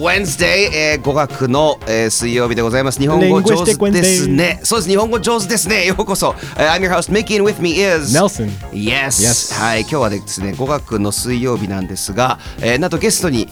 Wednesday、えー、5月の、えー、水曜日でございます。日本語上手ですね。そうです、日本語上手ですね。ようこそ。Uh, I'm your host, Mickey, and with me is Nelson. Yes. Yes. はい、今日はですね、5月の水曜日なんですが、えー、なんとゲストに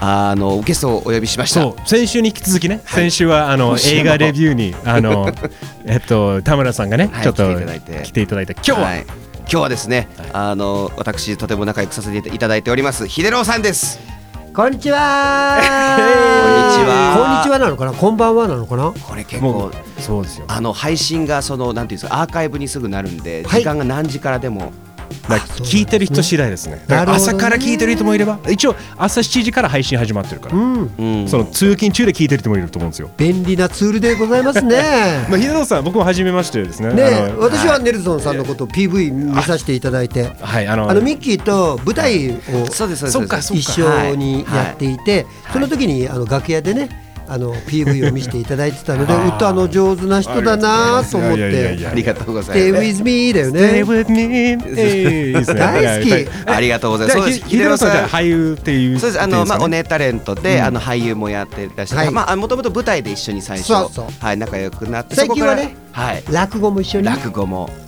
あのゲストをお呼びしました。先週に引き続きね、はい先週はあの映画レビューにあの えっと田村さんがね、はいちょっと来ていただいて来ていただいて今日は、はい今日はですね、あの私とても仲良くさせていただいております秀郎さんです。こんにちは。こんにちはこんにちはなのかな？こんばんはなのかな？これ結も構うそうですよ。あの配信がそのなんていうんですかアーカイブにすぐなるんで、はい時間が何時からでも聞いてる人次第ですね。ね朝から聞いてる人もいれば、一応朝7時から配信始まってるから、うん。うんその通勤中で聞いてる人もいると思うんですよ。便利なツールでございますね。まあ秀野さん僕も初めましてですね。ね私はネルソンさんのことを PV 見させていただいて、はいあのあのミッキーと舞台をそうですそうですそっかそっか一緒にやっていて、はいその時にあの楽屋でね、あの PV を見せていただいてたので、歌の上手な人だなと思って。やありがとうござい Stay ます。with me だよ Stay ね。with me 大好き。はいありがとうございます。そうです。さん。俳優っていうそうです。あのまあおねねタレントで、うん。あの俳優もやってらっしゃる、はい。まあもともと舞台で一緒に最初はい仲良くなって最近はねはい。落語も一緒に。落語も。はい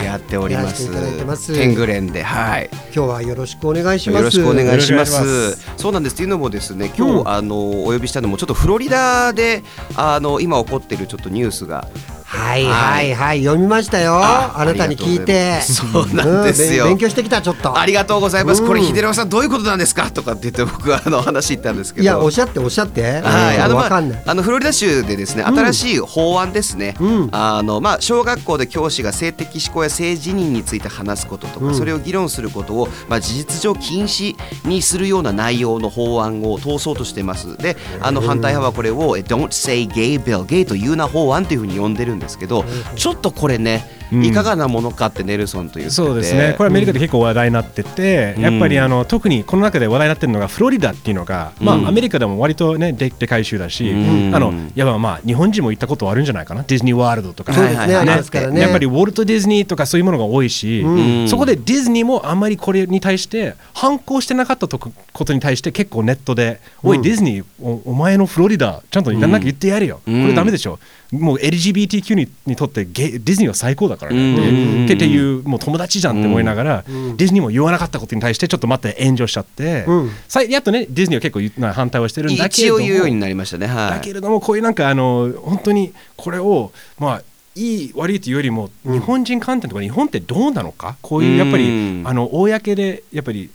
やっております。天狗連ではい。今日はよろしくお願いします。よろしくお願いします。そうなんですっていうのもですね、今日、うんあのお呼びしたのもちょっとフロリダであの今起こっているちょっとニュースがはいはい。はい読みましたよ。ああなたに聞いて。そうなんですよ。うん勉強してきたちょっと。ありがとうございます。うん。これ秀郎さんどういうことなんですか？とかって言って僕はあの話言ったんですけど。いやおっしゃっておっしゃって。はい、あのまあ。あのフロリダ州でですね新しい法案ですね、うん。あのまあ小学校で教師が性的指向や性自認について話すこととか、うん。それを議論することをまあ事実上禁止にするような内容の法案を通そうとしています。であの反対派はこれをえ Don't say gay bill ゲイと言うな法案というふうに呼んでるんですけどちょっとこれねうんいかがなものかってネルソンと言ってて。そうですね、これアメリカで結構話題になってて、うん。やっぱりあの特にこの中で話題になってるのがフロリダっていうのが、まうんあ、アメリカでも割とねででかい州だし、うん。あのやっぱまあ日本人も行ったことあるんじゃないかな。ディズニーワールドとか、そうですねはいはい。はいありますからね。やっぱりウォルト・ディズニーとかそういうものが多いし、うん。そこでディズニーもあんまりこれに対して反抗してなかったとこことに対して結構ネットで「おいディズニーおお前のフロリダちゃんとやんなきゃ言ってやれよ、うん。これダメでしょ」もう LGBTQ ににとってゲイディズニーは最高だからね、うんっていうもう友達じゃんって思いながら、ディズニーも言わなかったことに対してちょっと待って炎上しちゃって、うん。さいやっとねディズニーは結構反対はしてるんだけれども一応言うようになりましたねはい。だけれどもこういうなんかあの本当にこれをまあいい悪いというよりも日本人観点とか日本ってどうなのか？こういうやっぱりうん。あの公でやっぱり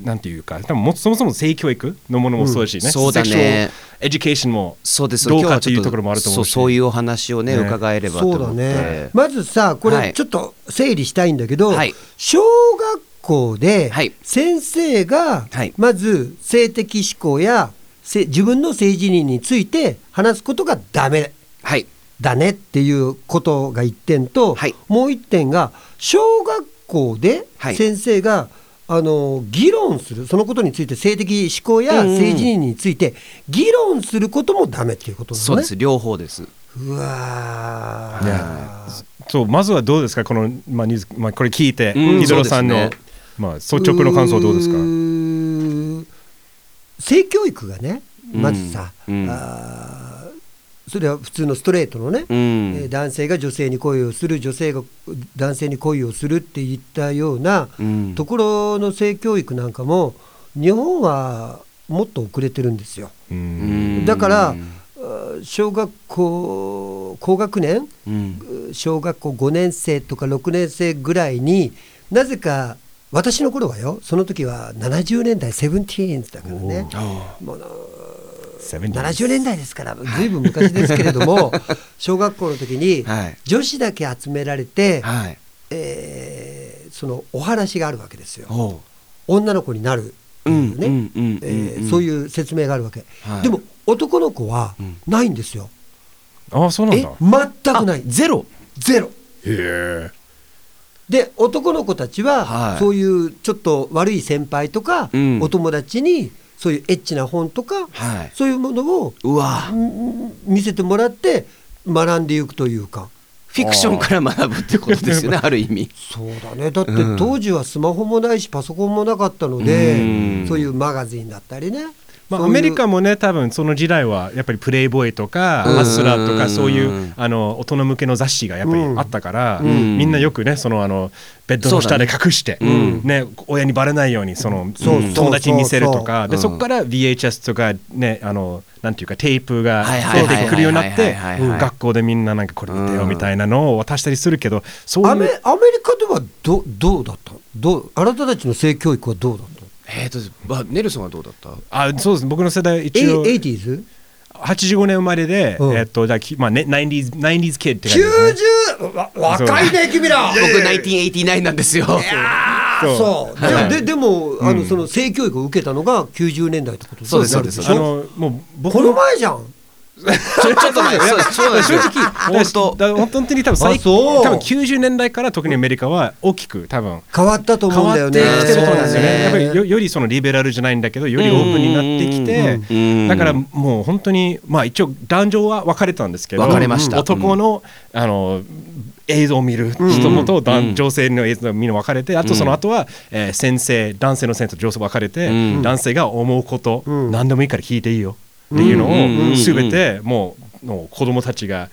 なんていうか多分もそもそも性教育のものもそうだしね、そうだね。エデュケーションもそうです。どうかというところもあると思うし。そうそういうお話をねね。伺えればと思って。そうだね。まずさこはい。れちょっと整理したいんだけど、はい。小学校ではい。先生がはい。まず性的指向やせ自分の性自認について話すことがダメ。はい。だねっていうことが一点と、はい。もう一点が小学校ではい。先生が、あの議論するそのことについて性的指向や性自認について議論することもダメっていうことね。そうです。両方です。うわー。いやそうまずはどうですか？この、まあニュースまあ、これ聞いて、うん。ヒドロさんの、ね。まあ、率直の感想はどうですか？ー性教育がねまずさ、うんうん。あーそれは普通のストレートのね、うん。えー男性が女性に恋をする女性が男性に恋をするっていったようなうん。ところの性教育なんかも日本はもっと遅れてるんですよ。ううん。んだから小学校高学年うん。小学校5年生とか6年生ぐらいになぜか私の頃はよその時は70年代セブンティーンズだからね。もう70年代。ですからずいぶん昔ですけれども 小学校の時にはい。女子だけ集められて、はい。えーそのお話があるわけですよ。女の子になるね、そういう説明があるわけ、はい。でも男の子はうん。ないんですよ。ああそうなんだ。全くない。ゼロ？ゼロ。へえ。で男の子たちは、はい。そういうちょっと悪い先輩とか、うん。お友達にそういうエッチな本とか、はい。そういうものをうわ。ん見せてもらって学んでいくというか。フィクションから学ぶってことですよね ある意味。そうだね。だってうん。当時はスマホもないしパソコンもなかったので、うん。そういうマガジンだったりねまあ、アメリカもね多分その時代はやっぱりプレイボーイとかうん。ハスラーとかそういうあの大人向けの雑誌がやっぱりあったから、ん。みんなよくねそのあのベッドの下で隠して、ね。親にバレないようにその友達に見せるとかそこから VHS とかねあのなんていうかテープが出てくるようになって学校でみんななんかこれ見てよみたいなのを渡したりするけどそうアメいうアメリカではどどうだったどうあなたたちの性教育はどうだったえーとまネルソンはどうだった？あそうです僕の世代一エイ応 80s? 85年生まれで、うん。えっとじゃあきまあね 90s 90s kid って感じですね。90わ若いね君ら。僕1989なんですよ。そう。そう。ではい。ででもあのその性教育を受けたのが90年代ってことそうですそうです。あのもう僕この前じゃんちょちょっと前そうですそうです。正直本当だから本当に多分最あそう。多分90年代から特にアメリカは大きく多分変わったと変わって思うんだよね。きてると思うんですよそうだね。ね。やっぱりよよりそのリベラルじゃないんだけどよりオープンになってきてうん。だからもう本当にまあ一応男女は分かれたんですけど分かれました。男のあの映像を見る人もと男女性の映像を見るの分かれてあとその後はえー先生男性の先生と女性分かれてうん。男性が思うことうん。何でもいいから聞いていいよっていうのうんを全てもうもう子供たちが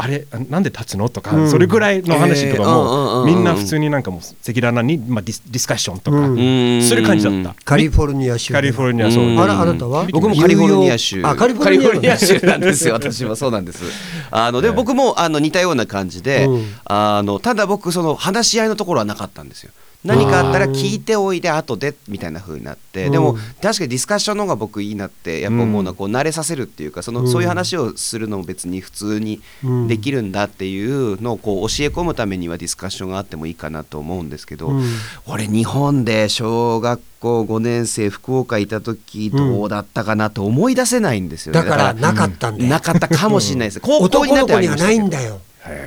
あれあなんで立つの？とか、うん。それぐらいの話とかえーみんな普通になんかもう赤裸々に、まあ、ディスディスカッションとか、うんうんする感じだった。カリフォルニア州。カリフォルニアそう、うん。あらあなたは？僕もカリフォルニア州。あカリフォルニアカリフォルニア州なんですよ。私もそうなんです。あので僕もあの似たような感じで、うん。あのただ僕その話し合いのところはなかったんですよ何かあったら聞いておいで後でみたいな風になって、うん。でも確かにディスカッションの方が僕いいなってやっぱ思うのはこう慣れさせるっていうかその、うんそういう話をするのも別に普通にうんできるんだっていうのをこう教え込むためにはディスカッションがあってもいいかなと思うんですけど、うん。俺日本で小学校5年生福岡いた時どうだったかなと思い出せないんですよね、だからなかったんだよ。なかったかもしれないです。高校男になってはないんだよ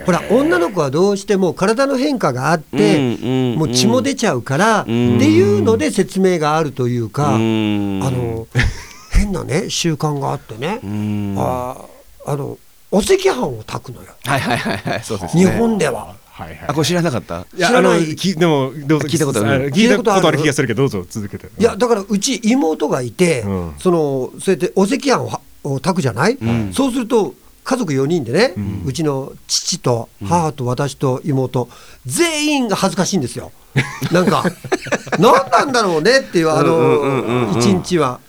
ほら女の子はどうしても体の変化があって、うんうんもう血も出ちゃうから、ん。っていうので説明があるというか、うん。あの 変なね習慣があってね、うん。はああのお赤飯を炊くのよ。いはいはいはいそうですね。日本では。はいはいあこれ知らなかった？知らない。きでもどうぞ聞いたことある？の聞いたことあ聞いたことあるる気がするけどどうぞ続けて。いやだからうち妹がいて、うん。そのそうやってお赤飯を炊くじゃない、ん。そうすると家族4人でね、ううんちの父と母と私と妹、全員が恥ずかしいんですよ。なんか何なんだろうねっていうあの一日は。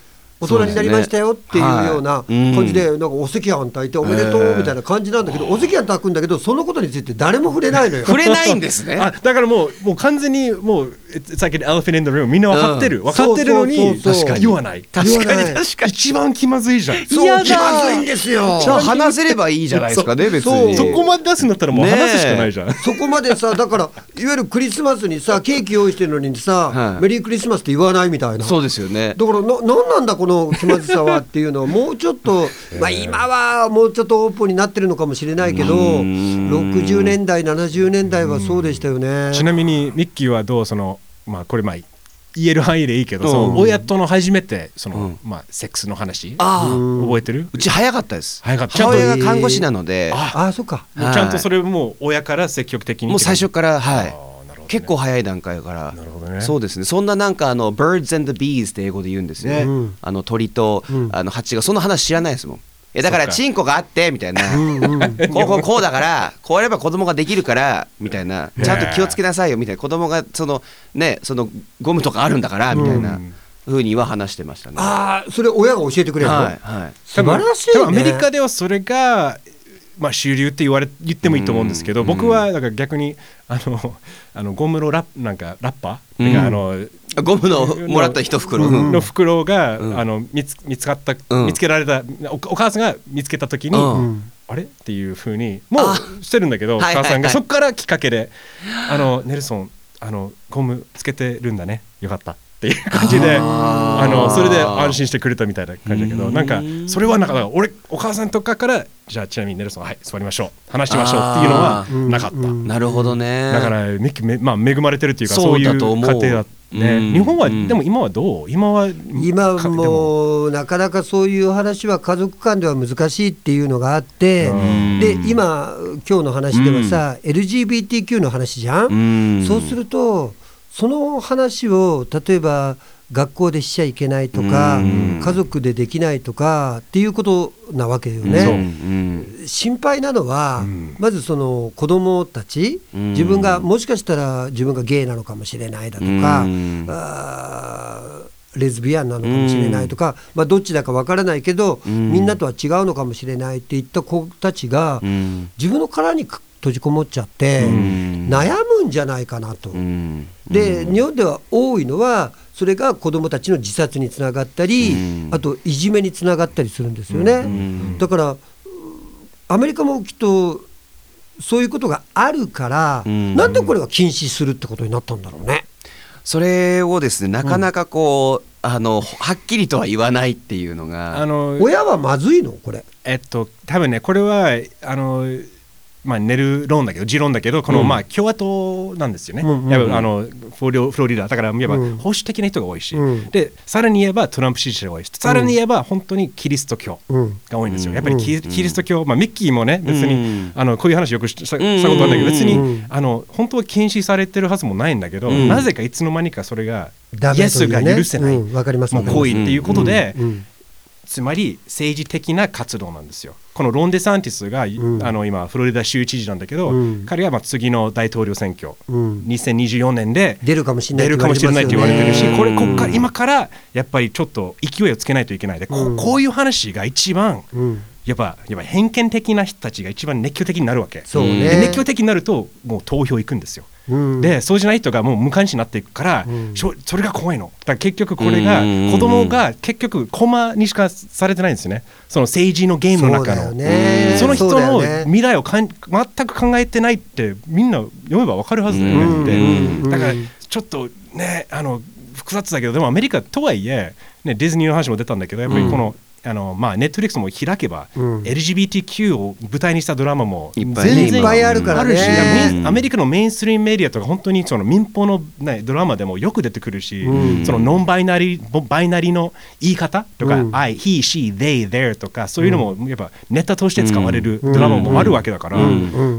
大人になりましたよっていうようなそうですね。はい。感じで、なんかお赤飯炊いておめでとうみたいな感じなんだけど、お赤飯炊くんだけど、そのことについて誰も触れないのよ。触れないんですね。あだからもうもう完全にもう it's like an elephant in the room. みんな分かってる、うん。分かってるのに確かに言わない。確かに。言わない。確かに。一番気まずいじゃん。そう気まずいんですよ。じゃあ話せればいいじゃないですかね別に。そう。そこまで出すんだったらもう話すしかないじゃん、そこまでさだからいわゆるクリスマスにさケーキ用意してるのにさ、はい。メリークリスマスって言わないみたいな。そうですよね。だからな何なんだこの気まずさはっていうのは もうちょっと、まあ、今はもうちょっとオープンになってるのかもしれないけどうん。60年代70年代はそうでしたよね。ちなみにミッキーはどうそのまあこれまあ言える範囲でいいけど、親との初めてその、うん。まあセックスの話覚えてる？うち早かったです。早かった。母親が看護師なので。あああそっか。もうちゃんとそれもう親から積極的にもう最初からはい。結構早い段階から。なるほどね。そうですね。そんななんかあの birds and the bees って英語で言うんですよ、うん。あの鳥と、うん。あの蜂がその話知らないですもん。いやだからチンコがあってみたいな。うんうん。こうこうこうだからこうやれば子供ができるからみたいなちゃんと気をつけなさいよみたいな。子供がそのねそのゴムとかあるんだからみたいなうんふうには話してましたね。ああそれ親が教えてくれるの、はいはい。素晴らしいね。アメリカではそれが、まあ、主流って言われ言ってもいいと思うんですけど、うん。僕はだから逆にあの あのゴムのラッなんかラッパー、うん。あのゴムのもらった一袋、うん。の袋が、うん。あの見つ見つかった、うん。見つけられたおお母さんが見つけた時に、あれ？っていうふうにもうあ。してるんだけどおはいはいはい。母さんがそこからきっかけで「あのネルソンあのゴムつけてるんだね。よかった」っていう感じであのそれで安心してくれたみたいな感じだけどうん。なんかそれはなんか俺お母さんとかからじゃあちなみにネルソンはい座りましょう。話しましょうっていうのはうんなかった。うんなるほどね。だからめまあ恵まれてるっていうかそそう。ういう家庭だね、うん。日本は、うん。でも今はどう？今は今もなかなかそういう話は家族間では難しいっていうのがあってうん。で今今日の話ではさ LGBTQ の話じゃん？うん。そうするとその話を例えば学校でしちゃいけないとかうん。家族でできないとかっていうことなわけよね。うん。心配なのは、うん。まずその子供たち、うん。自分がもしかしたら自分がゲイなのかもしれないだとか、レズビアンなのかもしれないとか、まあ、どっちだかわからないけど、うん。みんなとは違うのかもしれないっていった子たちが、うん。自分の殻に閉じこもっちゃって、うん悩むんじゃないかなと。うんで日本では多いのはそれが子どもたちの自殺につながったり、うんあといじめにつながったりするんですよね。んだからうアメリカもきっとそういうことがあるから、うんなんでこれは禁止するってことになったんだろうね。それをですねなかなかこう、あのはっきりとは言わないっていうのがあの親はまずいの？これ。えっと多分ねこれはあのまあ寝る論だけど持論だけどこの、うん。まあ共和党なんですよね、うんうんうん。やっぱあのフロリフロリダだから言えばうん。保守的な人が多いし、うん。でさらに言えばトランプ支持者が多いしさらに言えば本当にキリスト教うん。が多いんですよ、うん。やっぱりキ,、リスト教、まあ、ミッキーもね別に、うんあのこういう話よくししたしたことあうんるんだけど別に、うん。あの本当は禁止されてるはずもないんだけど、うん。なぜかいつの間にかそれがイエスが許せない、うん。行為っていうことで、うんつまり政治的な活動なんですよ。このロン・デサンティスが、ん。あの今フロリダ州知事なんだけど、うん。彼はまあ次の大統領選挙、うん。2024年で出るかもしれない出るかもしれないって言われてるし、これこっから今からやっぱりちょっと勢いをつけないといけない。で、こうん。こういう話が一番うん。やっぱやっぱ偏見的な人たちが一番熱狂的になるわけ。そうね。で熱狂的になるともう投票行くんですよ。うん。でそうじゃない人がもう無関心になっていくから、それが怖いの。だから結局これがうん。子供が結局コマにしかされてないんですよね。その政治のゲームの中の。その人の未来をかん全く考えてないってみんな読めば分かるはずだよね。って、うん。だからちょっとねあの複雑だけどでもアメリカとはいえ、ね、ディズニーの話も出たんだけどやっぱりこの、あのまあ、ネットフリックスも開けば、うん。LGBTQ を舞台にしたドラマもいっぱいね全然あるからねしうん。アメリカのメインストリームメディアとか本当にその民放の、ね、ドラマでもよく出てくるし、うん。そのノンバイナリーバイナリーの言い方とか、うん。I, he, she, they, there とかそういうのもやっぱネタとして使われるドラマもあるわけだから、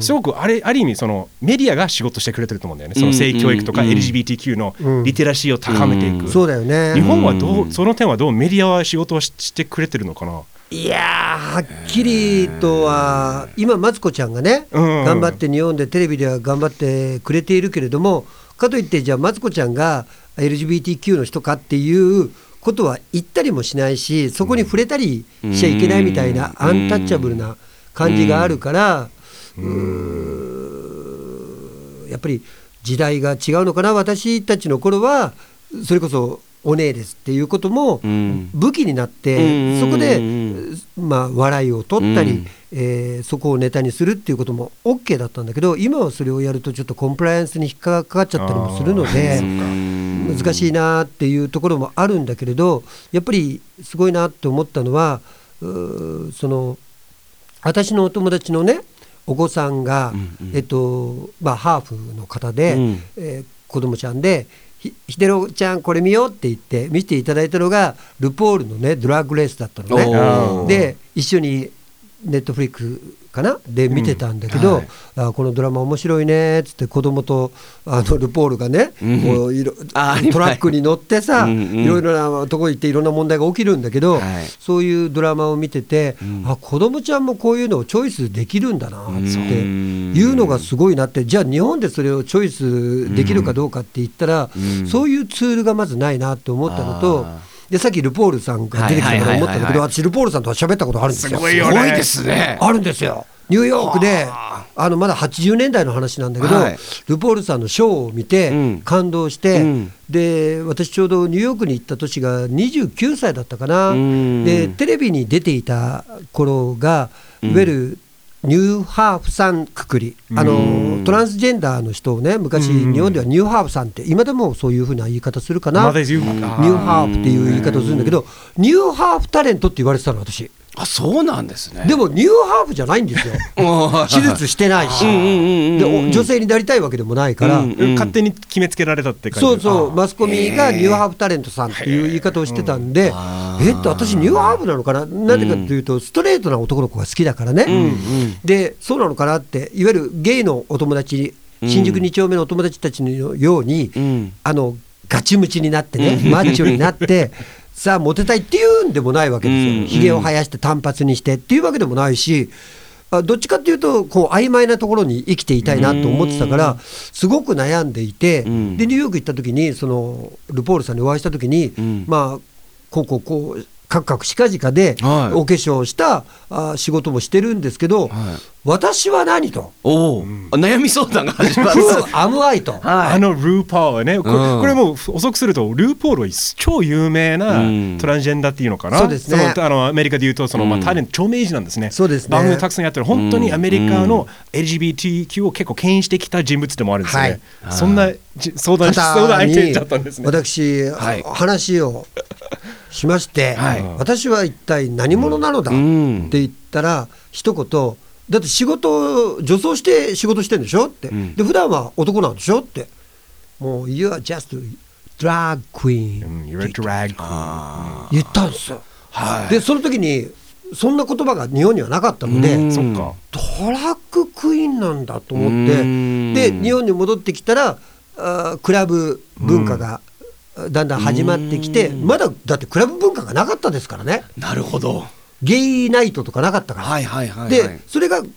すごくあれある意味そのメディアが仕事してくれてると思うんだよね。その性教育とかうん。LGBTQ のうん。リテラシーを高めていく、そうだよね。日本はどううん。その点はどうメディアは仕事をししてくれてるのかな？いやーはっきりとは今マツコちゃんがね、うん。頑張って日本でテレビでは頑張ってくれているけれどもかといってじゃあマツコちゃんが LGBTQ の人かっていうことは言ったりもしないしそこに触れたりしちゃいけないみたいなうん。アンタッチャブルな感じがあるからやっぱり時代が違うのかな私たちの頃はそれこそお姉ですっていうこともうん。武器になっうん。てそこでうん。まあ笑いを取ったりうん。えーそこをネタにするっていうことも OK だったんだけど今はそれをやるとちょっとコンプライアンスに引っかかっちゃったりもするのでうん。難しいなっていうところもあるんだけれどやっぱりすごいなって思ったのはその私のお友達のねお子さんが、えっとまあ、ハーフの方で、うん。えー子供ちゃんで「ひひでろちゃんこれ見よう」って言って見せていただいたのがルポールのねドラッグレースだったのね。で一緒にネットフリックかな？で見てたんだけど、うんはい。あこのドラマ面白いねっつって子供とあのルポールがね、うん。こういろあトラックに乗ってさ、うんうんいろいろなとこ行っていろんな問題が起きるんだけど、はい。そういうドラマを見てて、うん。あ子供ちゃんもこういうのをチョイスできるんだなっつって。うんいうのがすごいなってじゃあ日本でそれをチョイスできるかどうかって言ったら、うん。そういうツールがまずないなって思ったのとあ。でさっきルポールさんが出てきたから思ったんだけどはい私ルポールさんとは喋ったことあるんですよ。すごいよね。すごいですねあるんですよ。ニューヨークであ。のまだ80年代の話なんだけど、はい。ルポールさんのショーを見てうん。感動して、うん。で私ちょうどニューヨークに行った年が29歳だったかな、うん。でテレビに出ていた頃がいうん。わゆるニューハーフさんくくり、あのトランスジェンダーの人をね昔うん日本ではニューハーフさんって今でもそういうふうな言い方するかな、ニューハーフっていう言い方をするんだけどニューハーフタレントって言われてたの私あそうなんですね。でもニューハーフじゃないんですよ。手術してないし。うんうんうんうんでお女性になりたいわけでもないから、うんうん勝手に決めつけられたって感じそうそう。あマスコミがニューハーフタレントさんっていう言い方をしてたんで、えっと私ニューハーフなのかな？なんでかというとストレートな男の子が好きだからね、うんうん。でそうなのかなっていわゆるゲイのお友達新宿2丁目のお友達たちのように、うん。あのガチムチになってねマッチョになって さあモテたいっていうんでもないわけですうん。よひげを生やして単発にしてっていうわけでもないしあどっちかっていうとこう曖昧なところに生きていたいなと思ってたからすごく悩んでいてうん。でニューヨーク行った時にそのルポールさんにお会いした時にうん。まあこうこうこうカクカクしかじかではい。お化粧したあ仕事もしてるんですけどはい。私は何と？おお、悩み相談が始まる。Who am I と。はい。あのルーパーはね、これうん。これもう遅くすると、ルーポールは超有名なうん。トランジェンダーっていうのかな、そうですね。のあのアメリカでいうと、そのまあうんタレント、著名人なんですね、そうですね。番組をたくさんやってる、本当にアメリカの LGBTQ を結構牽引してきた人物でもあるんですよね、はい。そんなじ相談し相談相手だったんですね。私、はい。話をしまして、はい。私は一体何者なのだ、うん。って言ったら一言だって仕事女装して仕事してんでしょって、うん。で普段は男なんでしょって。もう You are just drag queen 言ったんですよ、はい。でその時にそんな言葉が日本にはなかったので。ドラッグクイーンなんだと思って。うん。で日本に戻ってきたらクラブ文化がだんだん始まってきてうんまだだってクラブ文化がなかったですからねなるほど。ゲイナイトとかなかったから。はいはいはい、はい。でそれがう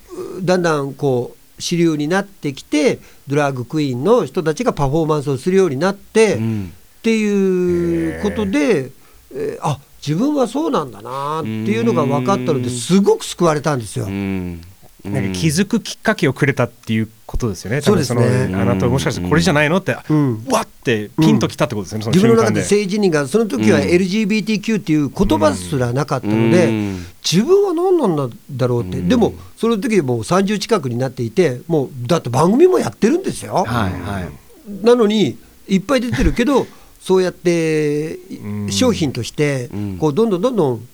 だんだんこう主流になってきてドラッグクイーンの人たちがパフォーマンスをするようになって、っうんていうことで、えーあ自分はそうなんだなっていうのが分かったのですごく救われたんですよ。うんなんか気づくきっかけをくれたっていうことですよね。そうですね。のあなたもしかしてこれじゃないのって、うん。わってピンときたってことですよね。自分の中で。政治人がその時はうん。LGBTQ っていう言葉すらなかったので、うん。自分は何なんだろうって、うん。でもその時もう30近くになっていてもうだって番組もやってるんですよ、はいはい。なのにいっぱい出てるけど そうやってうん。商品としてうん。こうどんどんどんどん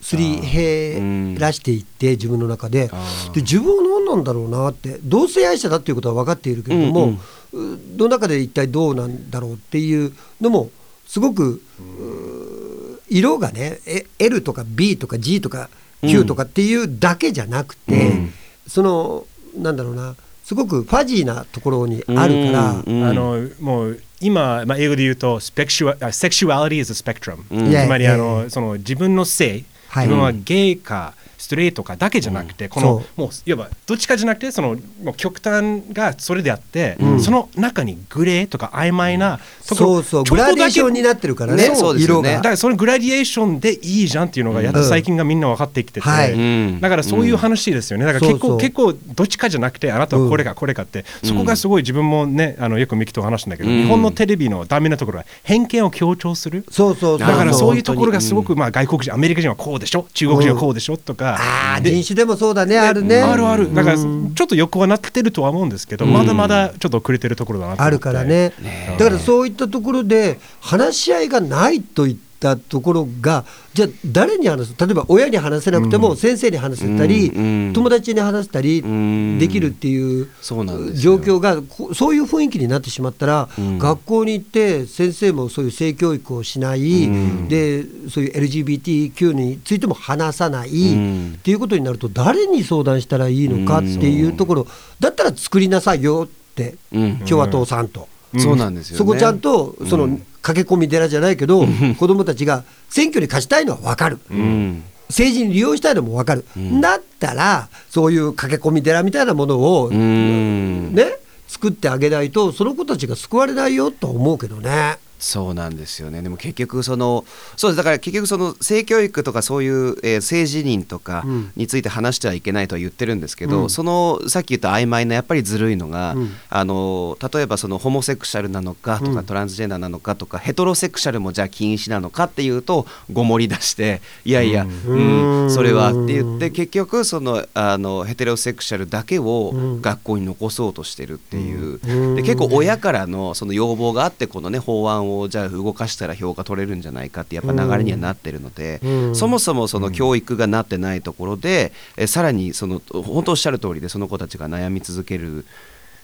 すり減らしていって自分の中で。で自分は何なんだろうなって同性愛者だっていうことは分かっているけれども、うの中で一体どうなんだろうっていうのもすごくう色がねえ L とか B とか G とか Q とかっていうだけじゃなくて、うん。そのなんだろうなすごくファジーなところにあるから。うんあのもう今、まあ、英語で言うとスペクシュア、セクシュアリティ is a spectrum、うん。つまりあの、えその自分の性、はい自分はゲイかストレートかだけじゃなくて、このもういわばどっちかじゃなくてそのもう極端がそれであって、うん。その中にグレーとか曖昧なところそうそうグラデーションになってるからねねそう。ですよね色が。だからそのグラデーションでいいじゃんっていうのがやっと最近がみんな分かってきてて、だからそういう話ですよね。だから結構結構どっちかじゃなくてあなたはこれかこれかって、そこがすごい自分もねあのよくミキと話したんだけど、うん。日本のテレビのダメなところは偏見を強調する。そうそうそう。だからそういうところがすごく、まあ、外国人アメリカ人はこうでしょ中国人はこうでしょとか、あ人種でもそうだねあるね。あるある。だからちうん。ょっと横はなってるとは思うんですけど、まだまだちょっと遅れてるところだなあるからね。だからそういったところで話し合いがないといったところがじゃあ誰に話す？例えば親に話せなくても先生に話せたり、うん友達に話したりん。できるっていうそうなんですよ。状況がこそういう雰囲気になってしまったら、うん。学校に行って先生もそういう性教育をしない、うん。でそういう LGBTQ についても話さない、うん。っていうことになると誰に相談したらいいのかっていうところ、だったら作りなさいよって、うん。共和党さんと。そうなんですよね。そこちゃんとそのうん駆け込み寺じゃないけど、子どもたちが選挙に勝ちたいのは分かる、うん。政治に利用したいのも分かる、ん。だったらそういう駆け込み寺みたいなものを、うん。ね作ってあげないとその子たちが救われないよと思うけどね。そうなんですよね。でも結局そのそうです。だから結局その性教育とかそういう、えー政治人とかうん。について話してはいけないとは言ってるんですけど、うん。そのさっき言った曖昧なやっぱりずるいのが、うん。あの例えばそのホモセクシャルなのかとか、うん。トランスジェンダーなのかとかヘトロセクシャルもじゃあ禁止なのかっていうとごもり出していやいや、ううんん。それはって言って結局そのあのヘテロセクシャルだけをうん。学校に残そうとしてるっていう、うん。で結構親からのその要望があってこのね法案をじゃあ動かしたら評価取れるんじゃないかってやっぱ流れにはなってるので、うん。そもそもその教育がなってないところで、えさらにその本当おっしゃる通りでその子たちが悩み続ける、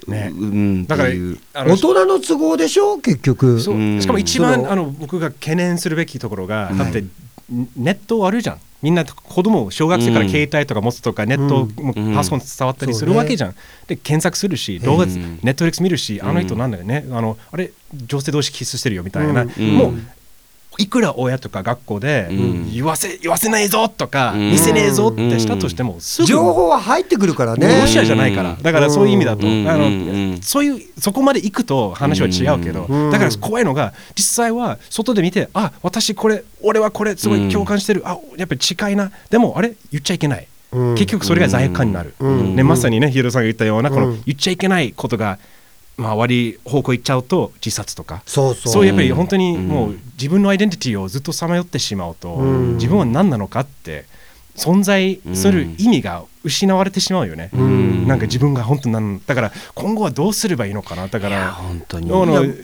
ね。うんだから大人の都合でしょ？結局。しかも一番あの僕が懸念するべきところが、んだってネットあるじゃんみんな子供小学生から携帯とか持つとか、ネットパソコン伝わったりするわけじゃん、で検索するし動画、うん。ネットフリックス見るしあの人なんだよね、あのあれ女性同士キスしてるよみたいな、うん。もういくら親とか学校でうん。言わせ言わせないぞとか、うん。見せねえぞってしたとしてもすぐ情報は入ってくるからね。ロシアじゃないから、だからそういう意味だと、うん。あのうん。そういうそこまで行くと話は違うけど、うん。だから怖いのが実際は外で見てあ私これ俺はこれすごい共感してる、あやっぱり近いな。でもあれ言っちゃいけない、うん。結局それが罪悪感になる、うん。ね、まさにねヒロさんが言ったようなこのうん。言っちゃいけないことが、まあ、悪い方向行っちゃうと自殺とか。そうそう。そうやっぱり本当にうん。もう自分のアイデンティティをずっとさまよってしまうと、うん。自分は何なのかって存在する意味が失われてしまうよね、ん。なんか自分が本当なんだから今後はどうすればいいのかな。だから本当に。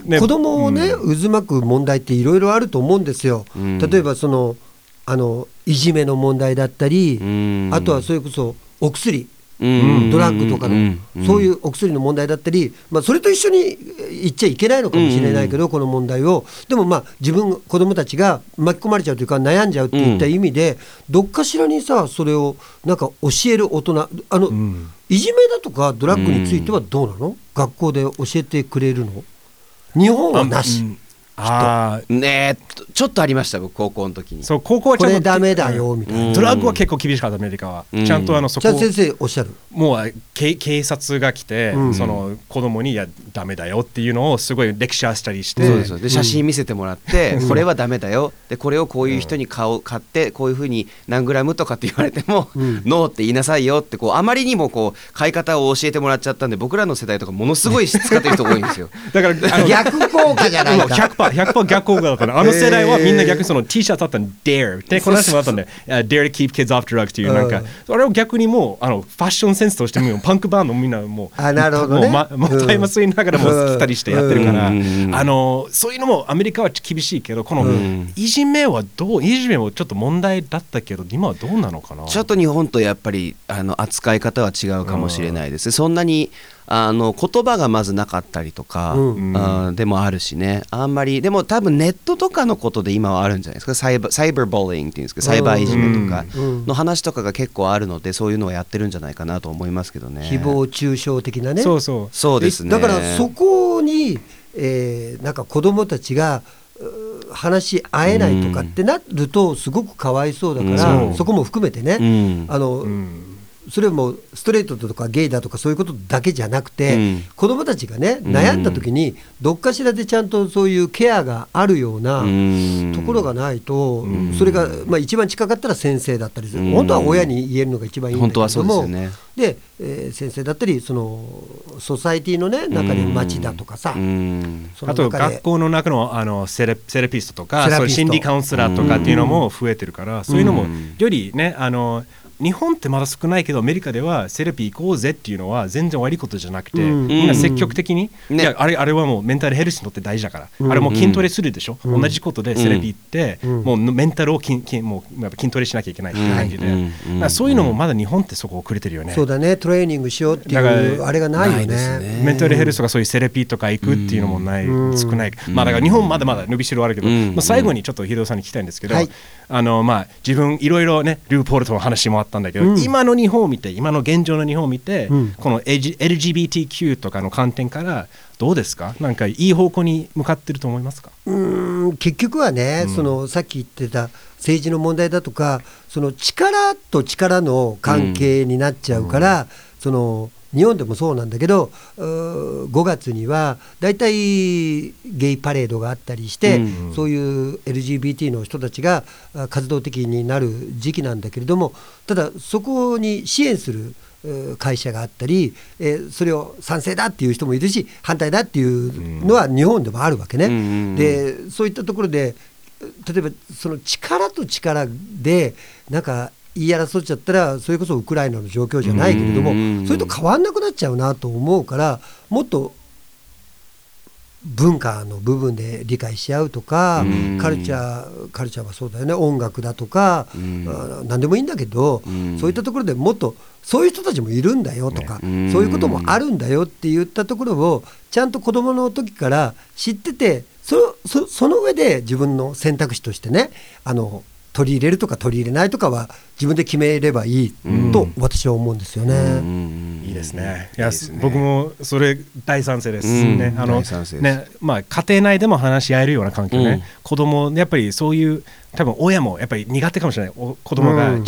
ね子供をね、う渦巻く問題っていろいろあると思うんですよ。うん。例えばそのあのいじめの問題だったり、うん。あとはそれこそお薬、うんドラッグとかの、うん。そういうお薬の問題だったり、まあ、それと一緒に言っちゃいけないのかもしれないけど、この問題を。でもまあ自分子供たちが巻き込まれちゃうというか悩んじゃうっていった意味で、どっかしらにさそれをなんか教える大人あの、ん。いじめだとかドラッグについてはどうなの、学校で教えてくれるの？日本はなし、うんあー。ねえちょっとありました僕高校の時に。そう高校はちこゃんとれダメだ。よみたいな、うん。ドラッグは結構厳しかったアメリカは、うん。ちゃんとあのそこじゃあ先生おっしゃる？もう警警察が来て、うん。その子供にいやダメだよっていうのをすごいレクチャーしたりして、そうですよ。で写真見せてもらって、これはダメだよ。でこれをこういう人に買おう買ってこういうふうに何グラムとかって言われても、うん。ノーって言いなさいよってこうあまりにもこう買い方を教えてもらっちゃったんで僕らの世代とかものすごい使ってる人多いんですよ。だから逆効果じゃないか100%、100%逆効果だったの。あの世代はみんな逆にその T シャツだったの。Dare でこの人もあったんで uh, Dare to keep kids off drugs っていうなんか、うんそれを逆にもうあのファッションセンスとしてもパンクバンドみんなもうあなるほどね。もうまもうタイム吸いながらもうん。来たりしてやってるから、うん。あのそういうのもアメリカは厳しいけどこのん。いじめはどういじめもちょっと問題だったけど今はどうなのかな？ちょっと日本とやっぱりあの扱い方は違うかもしれないです。そんなにあの言葉がまずなかったりとか、うん。でもあるしね。あんまりでも多分ネットとかのことで今はあるんじゃないですか？サイバーサイバーボーリングっていうんですけどサイバーいじめとかうん。の話とかが結構あるのでそういうのをやってるんじゃないかなと思いますけどね。誹謗中傷的なね。そうそう。そうですね。だからそこに、えーなんか子どもたちが話し合えないとかってなるとすごくかわいそうだから、うん。そこも含めてね、うん。あのうんそれもストレートとかゲイだとかそういうことだけじゃなくて、うん。子どもたちがねん。悩んだ時にどっかしらでちゃんとそういうケアがあるようなうん。ところがないと、ん。それが、まあ、一番近かったら先生だったりする、うん。本当は親に言えるのが一番いいんだけれ本当はそうどもですよね。で、えー先生だったりそのソサイティの、ね、中で町だとかさ、あと学校の中のあのセレセラピストとかそ心理カウンセラーとかっていうのも増えてるから、そういうのもうん。よりねあの日本ってまだ少ないけどアメリカではセラピー行こうぜっていうのは全然悪いことじゃなくて、うん。みんな積極的に、ねいやあれあれはもうメンタルヘルスにとって大事だから、うん。あれもう筋トレするでしょ、うん。同じことでセラピーって、うん。もうメンタルを筋筋もうやっぱ筋トレしなきゃいけないっていう感じで、そういうのもまだ日本ってそこ遅れてるよね。そうだね。トレーニングしようっていだうあれがないよね。ね。メンタルヘルスとかそういうセラピーとか行くっていうのもない、うん。少ない、まあだから日本まだまだ伸びしろあるけど、うん。まあ、最後にちょっと秀夫さんに聞きたいんですけど、はい。あのまあ自分いろいろねルーポールとの話もあったんだけど、うん。今の日本を見て今の現状の日本を見て、うん。この LGBTQ とかの観点からどうですか？なんかいい方向に向かってると思いますか？うーん結局はね、そのさっき言ってた政治の問題だとかその力と力の関係になっちゃうから、その日本でもそうなんだけどうー5月にはだいたいゲイパレードがあったりして、うんそういう LGBT の人たちがあ活動的になる時期なんだけれどもただそこに支援するえー会社があったり、えーそれを賛成だっていう人もいるし反対だっていうのは日本でもあるわけね。うん。でそういったところで例えばその力と力でなんか言い争っちゃったらそれこそウクライナの状況じゃないけれどもうんそれと変わんなくなっちゃうなと思うからもっと文化の部分で理解し合うとかうん。カルチャーカルチャーはそうだよね。音楽だとか何でもいいんだけどうん。そういったところでもっとそういう人たちもいるんだよとかねそういうこともあるんだよって言ったところをちゃんと子どもの時から知っててそそその上で自分の選択肢としてねあの取り入れるとか取り入れないとかは自分で決めればいいと私は思うんですよね。いいですね。いや僕もそれ大賛成ですね。あのねまあ家庭内でも話し合えるような環境ね。子供やっぱりそういう多分親もやっぱり苦手かもしれない。子供が、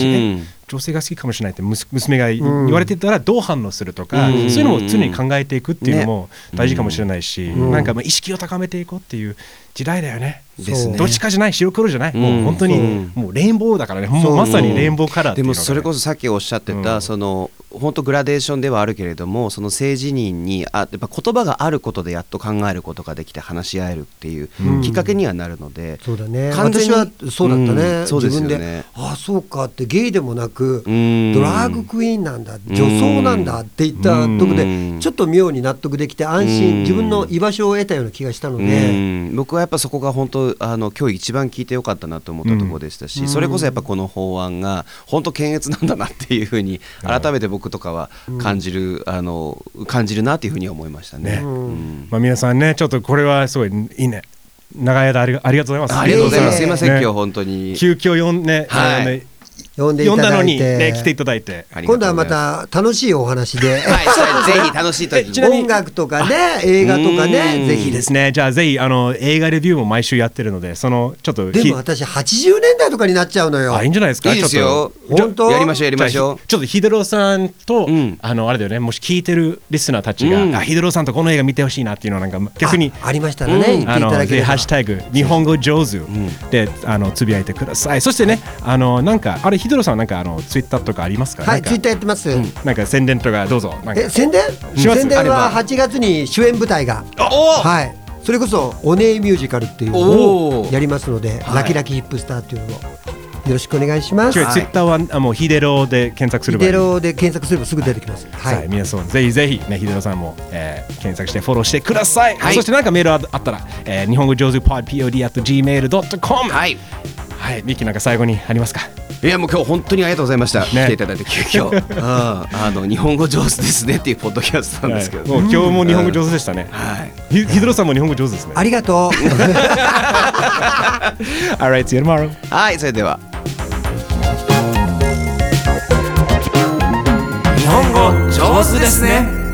女性が好きかもしれないって娘が言われてたらどう反応するとか、そういうのも常に考えていくっていうのも大事かもしれないし、なんか意識を高めていこうっていう時代だよね。です。ね、どっちかじゃない？白黒じゃない、もう本当にもうレインボーだからね。もうまさにレインボーカラーでもそれこそさっきおっしゃってた、その本当グラデーションではあるけれどもその性自認にあやっぱ言葉があることでやっと考えることができて話し合えるっていうきっかけにはなるので、そうだね。私はそうだったね、そうですよね。ああそうかってゲイでもなくドラッグクイーンなんだ女装なんだって言ったとこでちょっと妙に納得できて安心自分の居場所を得たような気がしたので。僕はやっぱそこが本当あの今日一番聞いてよかったなと思ったところでしたし、それこそやっぱこの法案が本当検閲なんだなっていうふうに改めて僕とかは感じる、あの感じるなというふうに思いましたね。まあ皆さんねちょっとこれはすごいいいね長い間ありがとうございます。ありがとうございます。すみません、今日本当に。急遽呼んで、はい、呼んでいただいて、ね、来ていただいて。今度はまた楽しいお話で、はい、ぜひ 楽しい時音楽とかね映画とかねぜひ。ですねじゃあぜひあの映画レビューも毎週やってるのでそのちょっとでも私80年代とかになっちゃうのよ。あいいんじゃないですか？いいですよ。本当？やりましょうやりましょう。ちょっとヒデロさんと、うん、あのあれだよねもし聞いてるリスナーたちが、うん、あヒデロさんとこの映画見てほしいなっていうのはなんか逆にありましたらね、うん、あのハッシュタグ日本語上手で、あのつぶやいてください。そしてねあのなんかあれヒデロさんなんかあのツイッターとかありますか？はいツイッターやってます、なんか宣伝とかどうぞ。え宣伝？宣伝は。8月に主演舞台が。はい。それこそおねえミュージカルっていうのをやりますので、ラキラキヒップスターっていうのを。よろしくお願いします。ツイッターはあもうヒデロで検索すればヒデロで検索すればすぐ出てきます。はい。皆さんぜひぜひねヒデロさんも、えー、検索してフォローしてください。はい、そしてなんかメールあったら、えー、日本語上手 pod pod at gmail.com はい。はい。ミキなんか最後にありますか？いやもう今日本当にありがとうございました、ね、来ていただいて急遽。ああの日本語上手ですねっていうポッドキャストなんですけど、はい、もう今日も日本語上手でしたね、はい、ヒドロさんも日本語上手ですね。ありがとう。Alright see you tomorrow. はいそれでは。日本語上手ですね